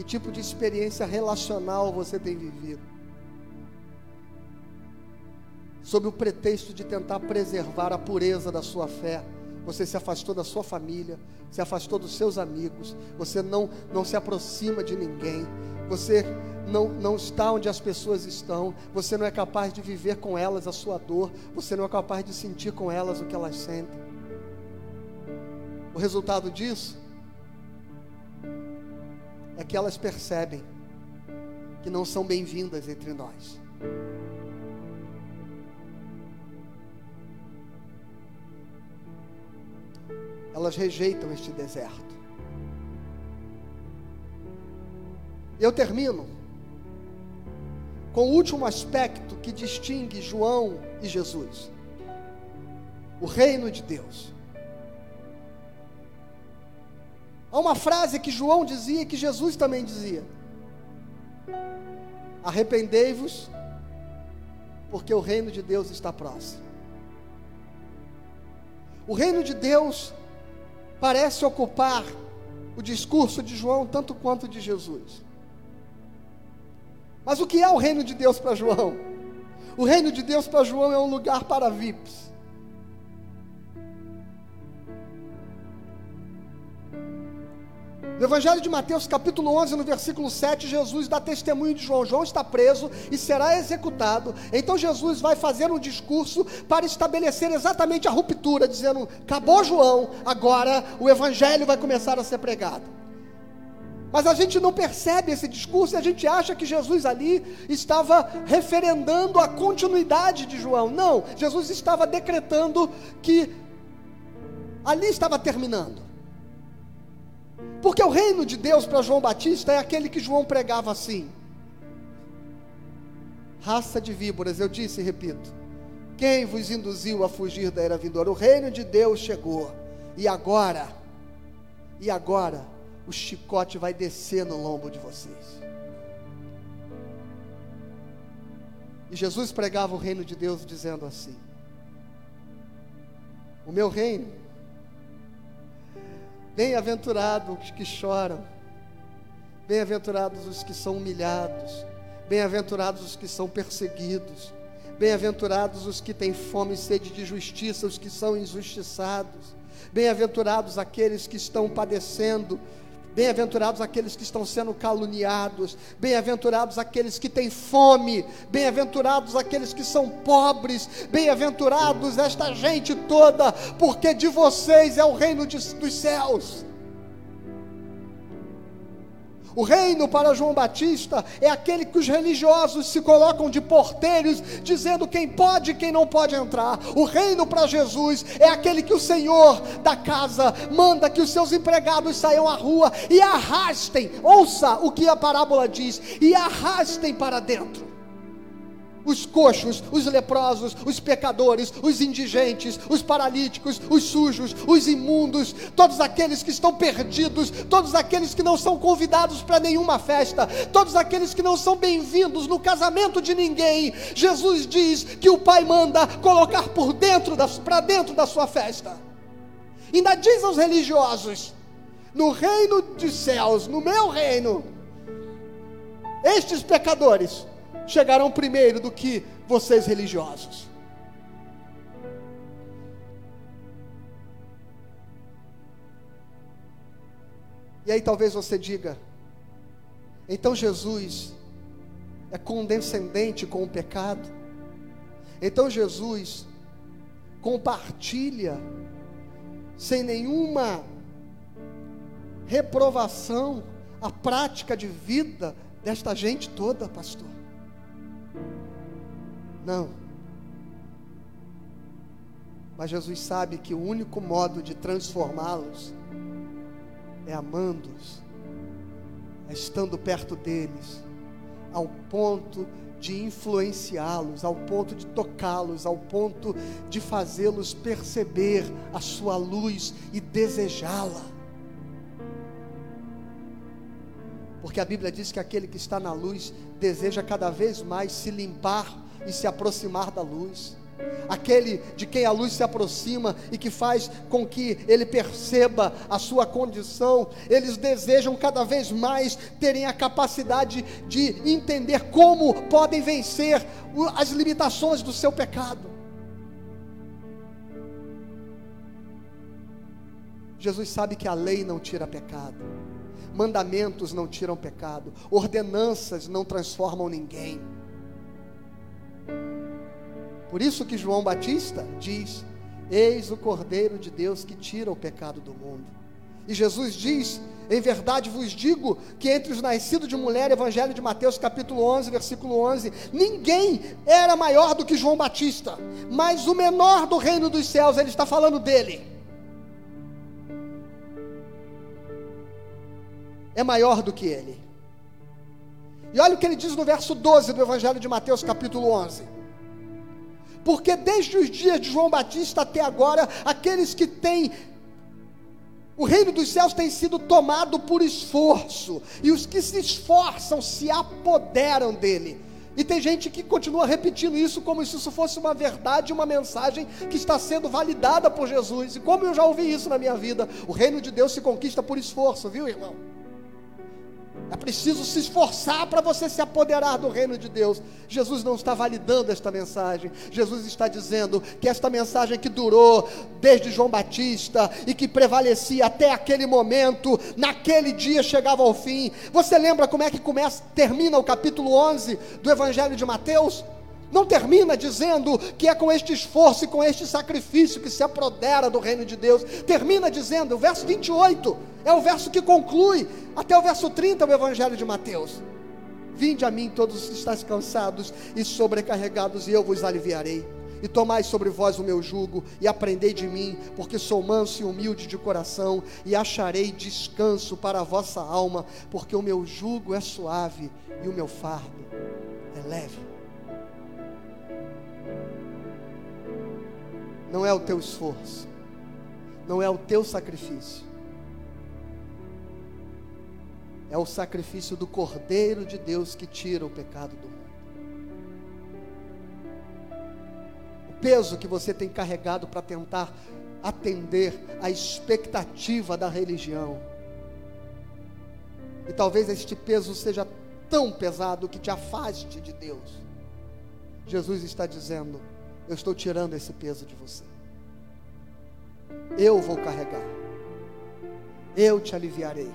S1: Que tipo de experiência relacional você tem vivido? Sob o pretexto de tentar preservar a pureza da sua fé, você se afastou da sua família, se afastou dos seus amigos, você não, não se aproxima de ninguém, você não, não está onde as pessoas estão, você não é capaz de viver com elas a sua dor, você não é capaz de sentir com elas o que elas sentem. O resultado disso é que elas percebem que não são bem-vindas entre nós. elas rejeitam este deserto. Eu termino com o último aspecto que distingue João e Jesus: o reino de Deus. Há uma frase que João dizia e que Jesus também dizia: Arrependei-vos, porque o reino de Deus está próximo. O reino de Deus parece ocupar o discurso de João tanto quanto de Jesus. Mas o que é o reino de Deus para João? O reino de Deus para João é um lugar para VIPs. No Evangelho de Mateus, capítulo 11, no versículo 7, Jesus dá testemunho de João. João está preso e será executado. Então Jesus vai fazer um discurso para estabelecer exatamente a ruptura, dizendo: acabou João, agora o Evangelho vai começar a ser pregado. Mas a gente não percebe esse discurso e a gente acha que Jesus ali estava referendando a continuidade de João. Não, Jesus estava decretando que ali estava terminando. Porque o reino de Deus para João Batista é aquele que João pregava assim: raça de víboras, eu disse e repito, quem vos induziu a fugir da era vindoura? O reino de Deus chegou, e agora, e agora, o chicote vai descer no lombo de vocês. E Jesus pregava o reino de Deus dizendo assim: O meu reino Bem-aventurados os que choram, bem-aventurados os que são humilhados, bem-aventurados os que são perseguidos, bem-aventurados os que têm fome e sede de justiça, os que são injustiçados, bem-aventurados aqueles que estão padecendo Bem-aventurados aqueles que estão sendo caluniados, bem-aventurados aqueles que têm fome, bem-aventurados aqueles que são pobres, bem-aventurados esta gente toda, porque de vocês é o reino de, dos céus. O reino para João Batista é aquele que os religiosos se colocam de porteiros, dizendo quem pode e quem não pode entrar. O reino para Jesus é aquele que o Senhor da casa manda que os seus empregados saiam à rua e arrastem, ouça o que a parábola diz, e arrastem para dentro os coxos, os leprosos, os pecadores, os indigentes, os paralíticos, os sujos, os imundos, todos aqueles que estão perdidos, todos aqueles que não são convidados para nenhuma festa, todos aqueles que não são bem-vindos no casamento de ninguém. Jesus diz que o Pai manda colocar por dentro para dentro da sua festa. Ainda diz aos religiosos: no reino dos céus, no meu reino, estes pecadores chegarão primeiro do que vocês religiosos. E aí talvez você diga: então Jesus é condescendente com o pecado? Então Jesus compartilha sem nenhuma reprovação a prática de vida desta gente toda, pastor? Não. Mas Jesus sabe que o único modo de transformá-los é amando-os, é estando perto deles, ao ponto de influenciá-los, ao ponto de tocá-los, ao ponto de fazê-los perceber a sua luz e desejá-la. Porque a Bíblia diz que aquele que está na luz deseja cada vez mais se limpar e se aproximar da luz. Aquele de quem a luz se aproxima e que faz com que ele perceba a sua condição, eles desejam cada vez mais terem a capacidade de entender como podem vencer as limitações do seu pecado. Jesus sabe que a lei não tira pecado, mandamentos não tiram pecado, ordenanças não transformam ninguém. Por isso que João Batista diz: Eis o Cordeiro de Deus que tira o pecado do mundo. E Jesus diz: Em verdade vos digo que entre os nascidos de mulher, Evangelho de Mateus, capítulo 11, versículo 11, ninguém era maior do que João Batista, mas o menor do reino dos céus, ele está falando dele. É maior do que ele. E olha o que ele diz no verso 12 do Evangelho de Mateus, capítulo 11 porque desde os dias de João Batista até agora, aqueles que têm o reino dos céus tem sido tomado por esforço, e os que se esforçam se apoderam dele. E tem gente que continua repetindo isso como se isso fosse uma verdade, uma mensagem que está sendo validada por Jesus. E como eu já ouvi isso na minha vida, o reino de Deus se conquista por esforço, viu, irmão? É preciso se esforçar para você se apoderar do reino de Deus. Jesus não está validando esta mensagem. Jesus está dizendo que esta mensagem que durou desde João Batista e que prevalecia até aquele momento, naquele dia chegava ao fim. Você lembra como é que começa, termina o capítulo 11 do Evangelho de Mateus? Não termina dizendo que é com este esforço e com este sacrifício que se apodera do reino de Deus. Termina dizendo, o verso 28 é o verso que conclui, até o verso 30 o Evangelho de Mateus. Vinde a mim todos os que estáis cansados e sobrecarregados, e eu vos aliviarei. E tomai sobre vós o meu jugo, e aprendei de mim, porque sou manso e humilde de coração, e acharei descanso para a vossa alma, porque o meu jugo é suave e o meu fardo é leve. Não é o teu esforço, não é o teu sacrifício, é o sacrifício do Cordeiro de Deus que tira o pecado do mundo. O peso que você tem carregado para tentar atender à expectativa da religião. E talvez este peso seja tão pesado que te afaste de Deus. Jesus está dizendo: eu estou tirando esse peso de você. Eu vou carregar. Eu te aliviarei.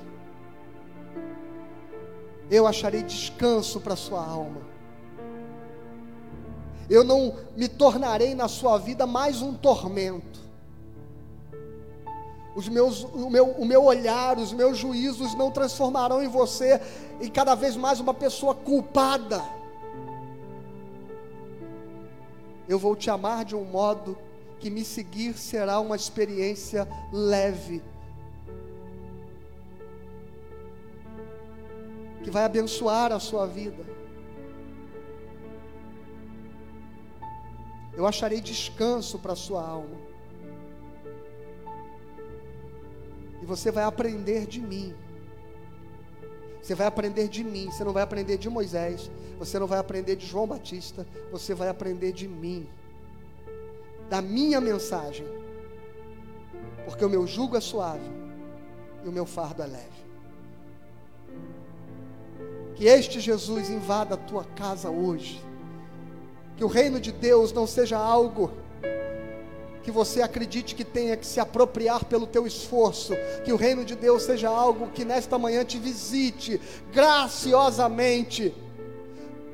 S1: Eu acharei descanso para sua alma. Eu não me tornarei na sua vida mais um tormento. Os meus, o, meu, o meu olhar, os meus juízos não transformarão em você em cada vez mais uma pessoa culpada eu vou te amar de um modo que me seguir será uma experiência leve, que vai abençoar a sua vida. Eu acharei descanso para a sua alma. E você vai aprender de mim. Você vai aprender de mim, você não vai aprender de Moisés, você não vai aprender de João Batista, você vai aprender de mim, da minha mensagem, porque o meu jugo é suave e o meu fardo é leve. Que este Jesus invada a tua casa hoje, que o reino de Deus não seja algo que você acredite que tenha que se apropriar pelo teu esforço, que o reino de Deus seja algo que nesta manhã te visite graciosamente,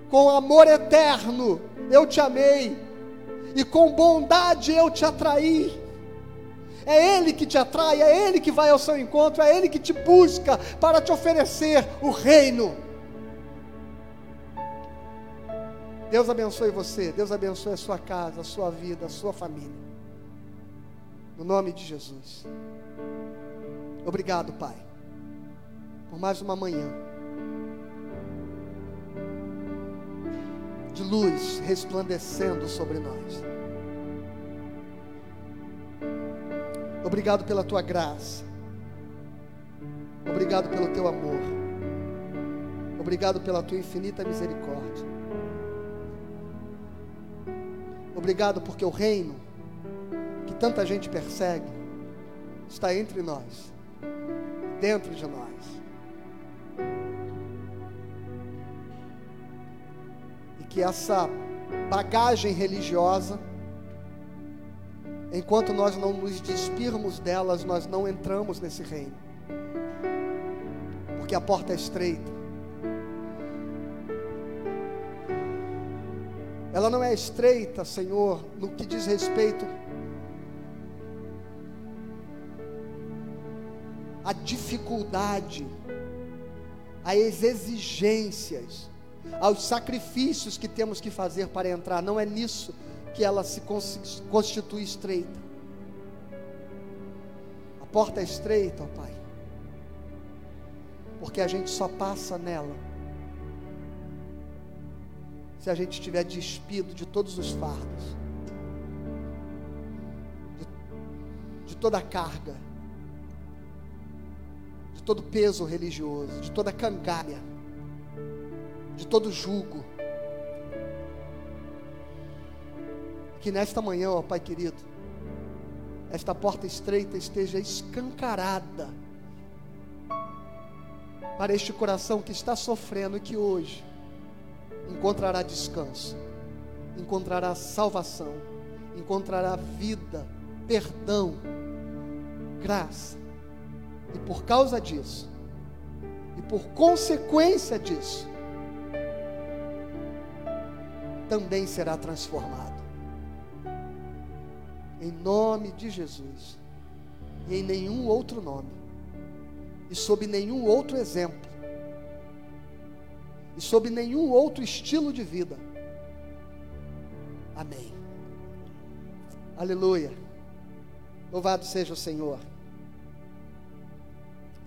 S1: com amor eterno, eu te amei, e com bondade eu te atraí. É Ele que te atrai, é Ele que vai ao seu encontro, é Ele que te busca para te oferecer o reino. Deus abençoe você, Deus abençoe a sua casa, a sua vida, a sua família. No nome de Jesus. Obrigado, Pai, por mais uma manhã de luz resplandecendo sobre nós. Obrigado pela tua graça. Obrigado pelo teu amor. Obrigado pela tua infinita misericórdia. Obrigado porque o reino tanta gente persegue, está entre nós, dentro de nós. E que essa bagagem religiosa, enquanto nós não nos despirmos delas, nós não entramos nesse reino, porque a porta é estreita. Ela não é estreita, Senhor, no que diz respeito a dificuldade, as exigências, aos sacrifícios que temos que fazer para entrar. Não é nisso que ela se constitui estreita. A porta é estreita, ó Pai, porque a gente só passa nela se a gente estiver despido de todos os fardos, de, de toda a carga de todo peso religioso, de toda cangalha, de todo jugo. Que nesta manhã, ó Pai querido, esta porta estreita esteja escancarada para este coração que está sofrendo e que hoje encontrará descanso, encontrará salvação, encontrará vida, perdão, graça e por causa disso, e por consequência disso, também será transformado. Em nome de Jesus. E em nenhum outro nome. E sob nenhum outro exemplo. E sob nenhum outro estilo de vida. Amém. Aleluia. Louvado seja o Senhor.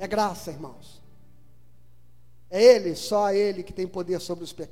S1: É graça, irmãos. É Ele, só Ele que tem poder sobre os pecados.